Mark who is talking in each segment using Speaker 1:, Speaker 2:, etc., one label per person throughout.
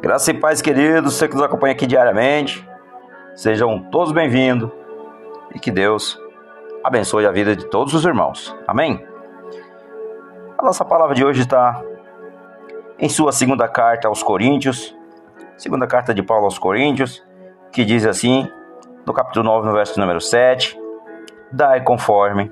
Speaker 1: Graça e paz, queridos, você que nos acompanha aqui diariamente, sejam todos bem-vindos e que Deus abençoe a vida de todos os irmãos. Amém? A nossa palavra de hoje está em sua segunda carta aos Coríntios, segunda carta de Paulo aos Coríntios, que diz assim, no capítulo 9, no verso número 7, dai conforme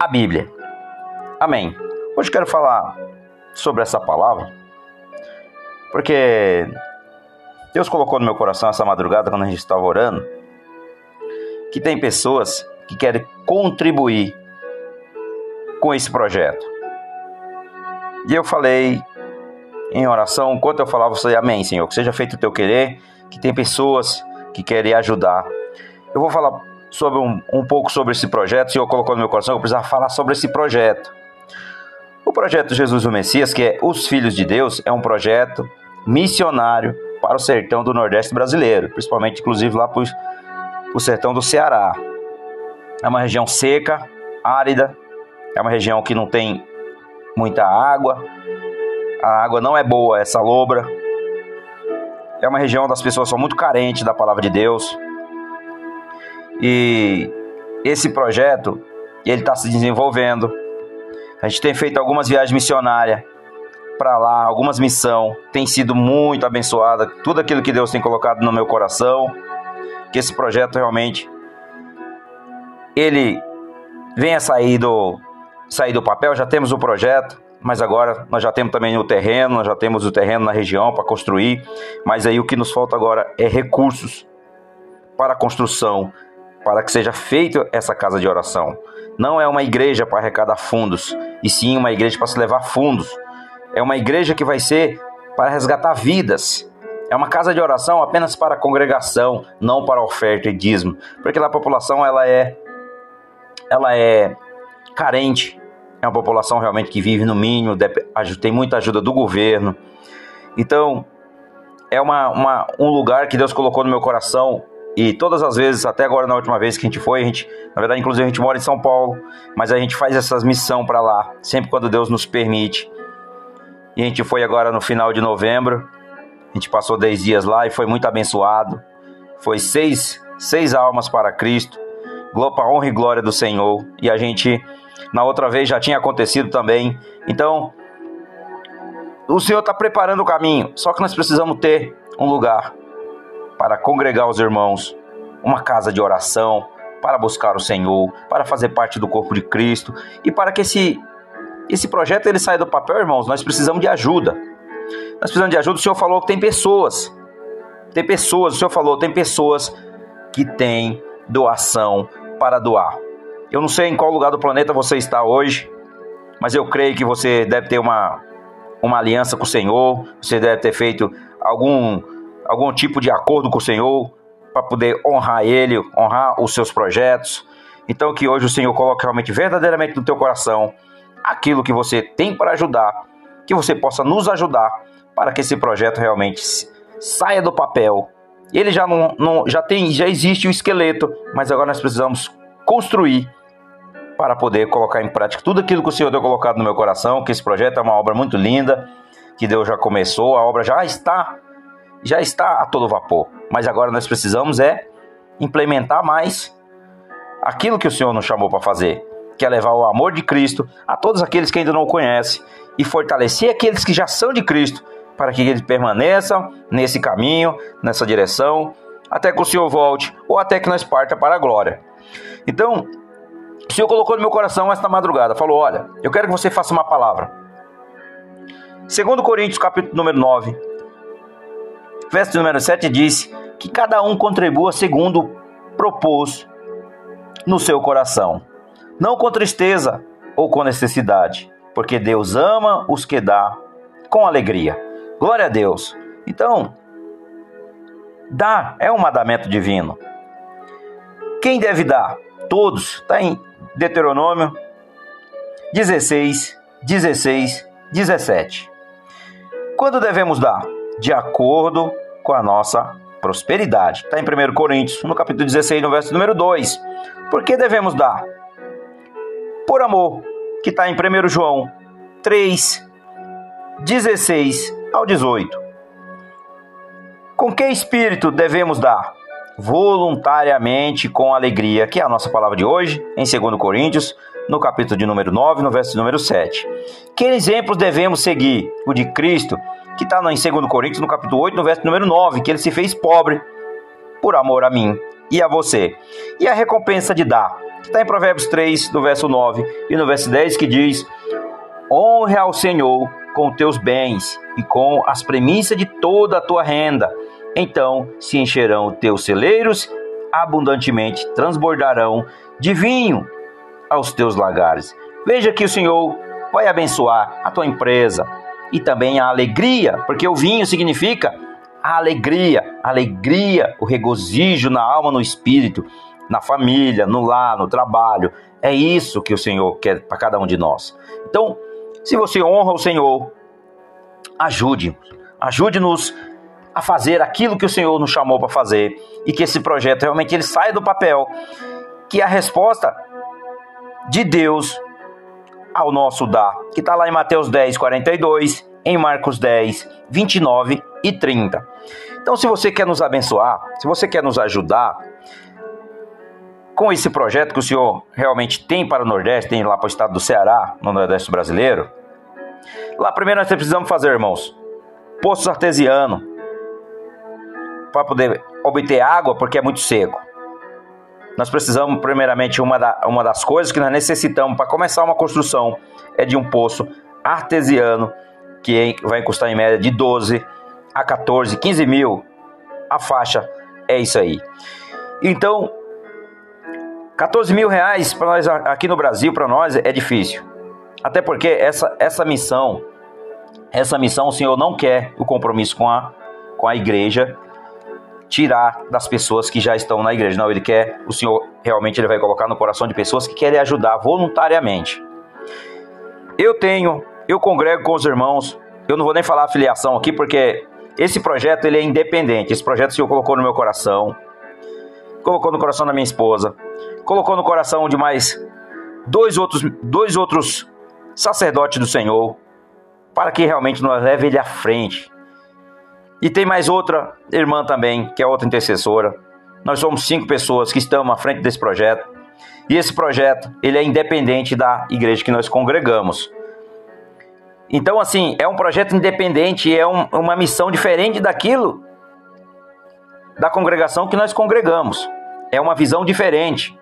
Speaker 1: a Bíblia. Amém. Hoje quero falar sobre essa palavra porque Deus colocou no meu coração essa madrugada, quando a gente estava orando, que tem pessoas que querem contribuir com esse projeto. E eu falei em oração, enquanto eu falava, eu falei, amém, Senhor, que seja feito o teu querer, que tem pessoas que querem ajudar. Eu vou falar sobre um, um pouco sobre esse projeto, o Senhor colocou no meu coração, eu precisava falar sobre esse projeto. O projeto Jesus o Messias, que é Os Filhos de Deus, é um projeto missionário para o sertão do Nordeste brasileiro, principalmente, inclusive, lá para o sertão do Ceará. É uma região seca, árida, é uma região que não tem muita água, a água não é boa, é salobra. É uma região onde as pessoas são muito carentes da palavra de Deus. E esse projeto, ele está se desenvolvendo. A gente tem feito algumas viagens missionárias para lá, algumas missões, tem sido muito abençoada. Tudo aquilo que Deus tem colocado no meu coração, que esse projeto realmente ele venha sair do sair do papel, já temos o projeto, mas agora nós já temos também o terreno, nós já temos o terreno na região para construir, mas aí o que nos falta agora é recursos para a construção, para que seja feita essa casa de oração. Não é uma igreja para arrecadar fundos, e sim uma igreja para se levar fundos é uma igreja que vai ser para resgatar vidas. É uma casa de oração apenas para congregação, não para oferta e dízimo, porque a população ela é ela é carente, é uma população realmente que vive no mínimo, tem muita ajuda do governo. Então, é uma, uma, um lugar que Deus colocou no meu coração e todas as vezes, até agora na última vez que a gente foi, a gente, na verdade, inclusive a gente mora em São Paulo, mas a gente faz essas missões para lá, sempre quando Deus nos permite. E a gente foi agora no final de novembro. A gente passou 10 dias lá e foi muito abençoado. Foi seis, seis almas para Cristo. Para honra e glória do Senhor. E a gente, na outra vez, já tinha acontecido também. Então, o Senhor está preparando o caminho. Só que nós precisamos ter um lugar para congregar os irmãos, uma casa de oração, para buscar o Senhor, para fazer parte do corpo de Cristo e para que esse esse projeto ele sai do papel, irmãos, nós precisamos de ajuda. Nós precisamos de ajuda. O Senhor falou que tem pessoas. Tem pessoas, o Senhor falou, tem pessoas que têm doação para doar. Eu não sei em qual lugar do planeta você está hoje, mas eu creio que você deve ter uma, uma aliança com o Senhor, você deve ter feito algum, algum tipo de acordo com o Senhor para poder honrar Ele, honrar os seus projetos. Então que hoje o Senhor coloque realmente verdadeiramente no teu coração aquilo que você tem para ajudar, que você possa nos ajudar para que esse projeto realmente saia do papel. Ele já não, não já tem, já existe o esqueleto, mas agora nós precisamos construir para poder colocar em prática tudo aquilo que o Senhor deu colocado no meu coração, que esse projeto é uma obra muito linda, que Deus já começou, a obra já está já está a todo vapor, mas agora nós precisamos é implementar mais aquilo que o Senhor nos chamou para fazer que é levar o amor de Cristo a todos aqueles que ainda não o conhecem e fortalecer aqueles que já são de Cristo, para que eles permaneçam nesse caminho, nessa direção, até que o Senhor volte ou até que nós parta para a glória. Então, o Senhor colocou no meu coração esta madrugada, falou: "Olha, eu quero que você faça uma palavra". Segundo Coríntios, capítulo número 9, verso número 7 diz que cada um contribua segundo propôs no seu coração não com tristeza ou com necessidade, porque Deus ama os que dá com alegria. Glória a Deus. Então, dar é um mandamento divino. Quem deve dar? Todos. Está em Deuteronômio 16, 16, 17. Quando devemos dar? De acordo com a nossa prosperidade. Está em 1 Coríntios, no capítulo 16, no verso número 2. Por que devemos dar? Por amor, que está em 1 João 3, 16 ao 18. Com que espírito devemos dar? Voluntariamente com alegria, que é a nossa palavra de hoje, em 2 Coríntios, no capítulo de número 9, no verso de número 7. Que exemplos devemos seguir? O de Cristo, que está em 2 Coríntios, no capítulo 8, no verso número 9, que ele se fez pobre por amor a mim e a você. E a recompensa de dar, está em Provérbios 3, no verso 9 e no verso 10, que diz: Honre ao Senhor com teus bens e com as premissas de toda a tua renda. Então se encherão teus celeiros, abundantemente transbordarão de vinho aos teus lagares. Veja que o Senhor vai abençoar a tua empresa e também a alegria, porque o vinho significa a alegria, alegria, o regozijo na alma, no espírito, na família, no lar, no trabalho. É isso que o Senhor quer para cada um de nós. Então, se você honra o Senhor, ajude, ajude-nos a fazer aquilo que o Senhor nos chamou para fazer e que esse projeto realmente ele saia do papel, que a resposta de Deus ao nosso dar, que está lá em Mateus 10, 42, em Marcos 10, 29 e 30. Então, se você quer nos abençoar, se você quer nos ajudar com esse projeto que o senhor realmente tem para o Nordeste, tem lá para o estado do Ceará, no Nordeste brasileiro, lá primeiro nós precisamos fazer, irmãos, poços artesianos para poder obter água, porque é muito seco nós precisamos, primeiramente, uma, da, uma das coisas que nós necessitamos para começar uma construção é de um poço artesiano, que vai custar em média de 12 a 14, 15 mil. A faixa é isso aí. Então, 14 mil reais para nós aqui no Brasil, para nós, é difícil. Até porque essa, essa missão, essa missão o Senhor não quer o compromisso com a, com a igreja tirar das pessoas que já estão na igreja. Não, ele quer, o Senhor realmente ele vai colocar no coração de pessoas que querem ajudar voluntariamente. Eu tenho, eu congrego com os irmãos. Eu não vou nem falar afiliação aqui porque esse projeto ele é independente. Esse projeto o Senhor colocou no meu coração, colocou no coração da minha esposa, colocou no coração de mais dois outros, dois outros sacerdotes do Senhor, para que realmente nos leve ele à frente, e tem mais outra irmã também, que é outra intercessora. Nós somos cinco pessoas que estamos à frente desse projeto. E esse projeto, ele é independente da igreja que nós congregamos. Então, assim, é um projeto independente, é um, uma missão diferente daquilo da congregação que nós congregamos. É uma visão diferente,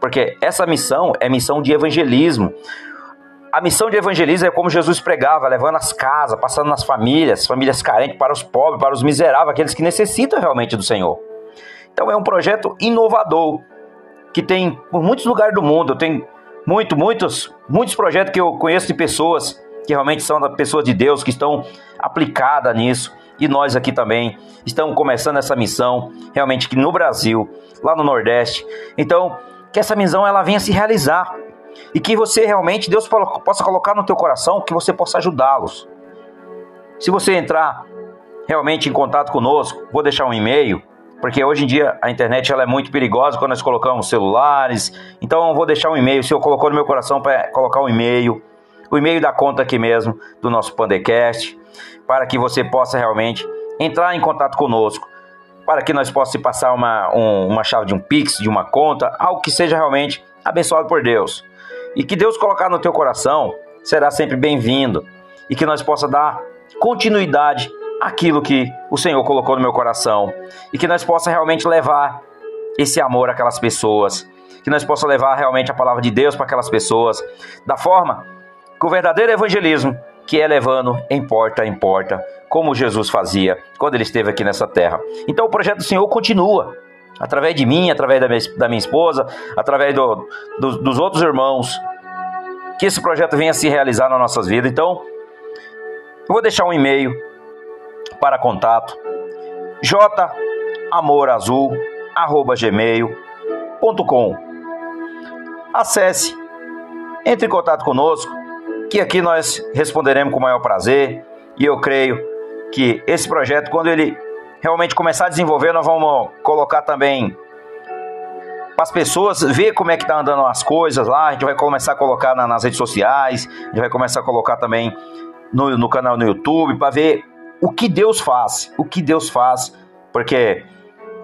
Speaker 1: porque essa missão é missão de evangelismo. A missão de evangelismo é como Jesus pregava, levando as casas, passando nas famílias, famílias carentes, para os pobres, para os miseráveis, aqueles que necessitam realmente do Senhor. Então é um projeto inovador, que tem por muitos lugares do mundo. Eu tenho muito, muitos, muitos projetos que eu conheço de pessoas que realmente são pessoas de Deus, que estão aplicadas nisso. E nós aqui também estamos começando essa missão, realmente que no Brasil, lá no Nordeste. Então, que essa missão ela venha se realizar e que você realmente, Deus possa colocar no teu coração que você possa ajudá-los. Se você entrar realmente em contato conosco, vou deixar um e-mail, porque hoje em dia a internet ela é muito perigosa quando nós colocamos celulares. Então vou deixar um e-mail, se eu colocou no meu coração para colocar um e-mail, o e-mail da conta aqui mesmo do nosso Pandecast, para que você possa realmente entrar em contato conosco, para que nós possamos passar uma, um, uma chave de um Pix, de uma conta, algo que seja realmente abençoado por Deus. E que Deus colocar no teu coração será sempre bem-vindo. E que nós possa dar continuidade àquilo que o Senhor colocou no meu coração. E que nós possa realmente levar esse amor àquelas pessoas. Que nós possa levar realmente a palavra de Deus para aquelas pessoas. Da forma que o verdadeiro evangelismo, que é levando em porta em porta, como Jesus fazia quando ele esteve aqui nessa terra. Então o projeto do Senhor continua através de mim, através da minha, da minha esposa, através do, do, dos outros irmãos, que esse projeto venha se realizar nas nossas vidas. Então, eu vou deixar um e-mail para contato jamorazul@gmail.com. Acesse, entre em contato conosco, que aqui nós responderemos com o maior prazer. E eu creio que esse projeto, quando ele realmente começar a desenvolver, nós vamos colocar também para as pessoas ver como é que tá andando as coisas lá. A gente vai começar a colocar na, nas redes sociais, a gente vai começar a colocar também no, no canal no YouTube para ver o que Deus faz, o que Deus faz, porque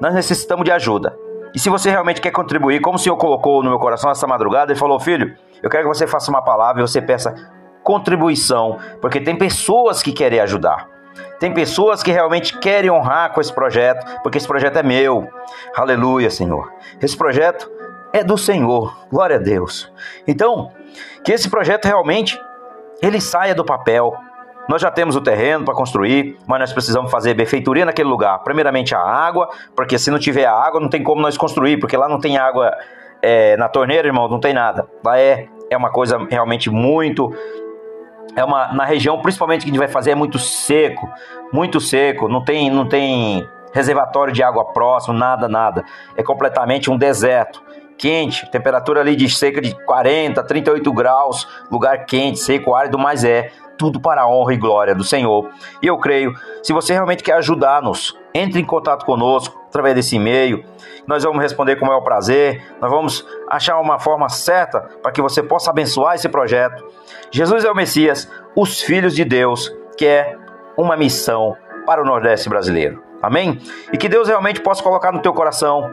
Speaker 1: nós necessitamos de ajuda. E se você realmente quer contribuir, como o Senhor colocou no meu coração essa madrugada, Ele falou: Filho, eu quero que você faça uma palavra e você peça contribuição, porque tem pessoas que querem ajudar. Tem pessoas que realmente querem honrar com esse projeto, porque esse projeto é meu. Aleluia, Senhor. Esse projeto é do Senhor. Glória a Deus. Então, que esse projeto realmente ele saia do papel, nós já temos o terreno para construir, mas nós precisamos fazer benfeitoria naquele lugar. Primeiramente a água, porque se não tiver água, não tem como nós construir, porque lá não tem água é, na torneira, irmão, não tem nada. Lá é, é uma coisa realmente muito. É uma, na região, principalmente que a gente vai fazer, é muito seco, muito seco, não tem, não tem reservatório de água próximo, nada, nada. É completamente um deserto quente, temperatura ali de cerca de 40, 38 graus, lugar quente, seco, árido, mas é tudo para a honra e glória do Senhor. E eu creio, se você realmente quer ajudar-nos, entre em contato conosco através desse e-mail. Nós vamos responder com o maior prazer. Nós vamos achar uma forma certa para que você possa abençoar esse projeto. Jesus é o Messias, os filhos de Deus, que é uma missão para o Nordeste brasileiro. Amém? E que Deus realmente possa colocar no teu coração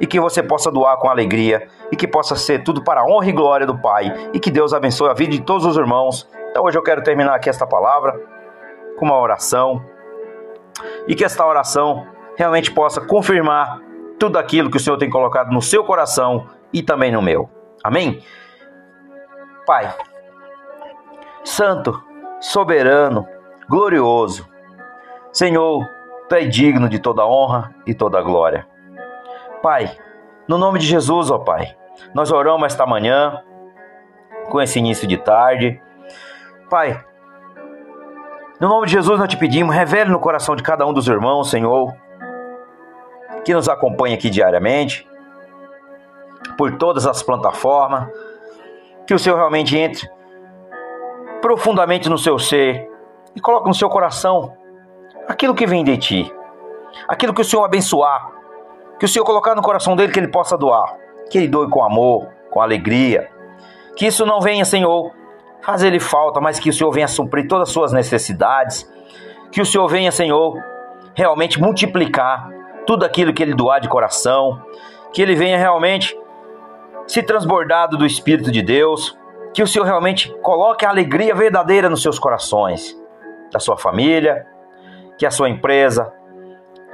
Speaker 1: e que você possa doar com alegria e que possa ser tudo para a honra e glória do Pai e que Deus abençoe a vida de todos os irmãos. Então hoje eu quero terminar aqui esta palavra com uma oração e que esta oração realmente possa confirmar tudo aquilo que o Senhor tem colocado no seu coração e também no meu. Amém? Pai, Santo, soberano, glorioso, Senhor, Tu é digno de toda honra e toda glória. Pai, no nome de Jesus, ó Pai, nós oramos esta manhã, com esse início de tarde. Pai, no nome de Jesus nós te pedimos, revele no coração de cada um dos irmãos, Senhor, que nos acompanha aqui diariamente, por todas as plataformas, que o Senhor realmente entre profundamente no seu ser e coloque no seu coração aquilo que vem de ti, aquilo que o Senhor abençoar, que o Senhor colocar no coração dele que ele possa doar. Que ele doe com amor, com alegria. Que isso não venha, Senhor, fazer ele falta, mas que o Senhor venha suprir todas as suas necessidades. Que o Senhor venha, Senhor, realmente multiplicar tudo aquilo que ele doar de coração. Que ele venha realmente se transbordado do Espírito de Deus. Que o Senhor realmente coloque a alegria verdadeira nos seus corações, da sua família, que a sua empresa,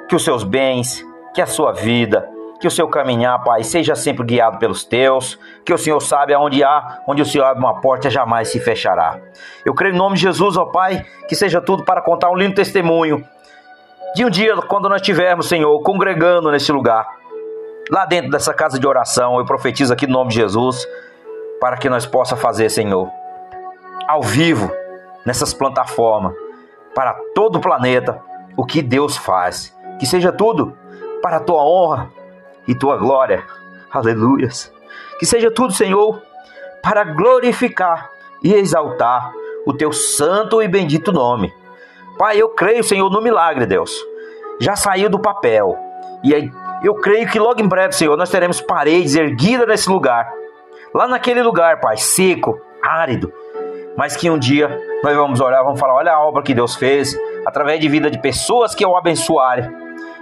Speaker 1: que os seus bens, que a sua vida, que o seu caminhar, Pai, seja sempre guiado pelos teus, que o Senhor sabe aonde há, onde o Senhor abre uma porta, jamais se fechará. Eu creio em nome de Jesus, ó Pai, que seja tudo para contar um lindo testemunho de um dia quando nós estivermos, Senhor, congregando nesse lugar, lá dentro dessa casa de oração, eu profetizo aqui no nome de Jesus, para que nós possa fazer, Senhor, ao vivo, nessas plataformas, para todo o planeta, o que Deus faz. Que seja tudo para a tua honra e tua glória. Aleluias. Que seja tudo, Senhor, para glorificar e exaltar o teu santo e bendito nome. Pai, eu creio, Senhor, no milagre, Deus. Já saiu do papel. E aí, eu creio que logo em breve, Senhor, nós teremos paredes erguidas nesse lugar. Lá naquele lugar, Pai, seco, árido. Mas que um dia nós vamos olhar, vamos falar: olha a obra que Deus fez, através de vida de pessoas que o abençoarem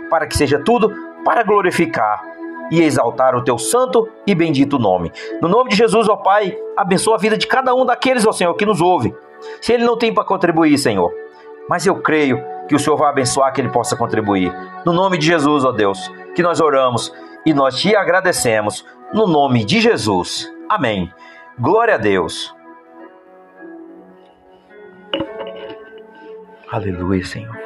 Speaker 1: para que seja tudo para glorificar e exaltar o teu santo e bendito nome. No nome de Jesus, ó Pai, abençoa a vida de cada um daqueles, ó Senhor, que nos ouve. Se ele não tem para contribuir, Senhor, mas eu creio que o Senhor vai abençoar que ele possa contribuir. No nome de Jesus, ó Deus, que nós oramos e nós te agradecemos. No nome de Jesus. Amém. Glória a Deus. Aleluia, Senhor.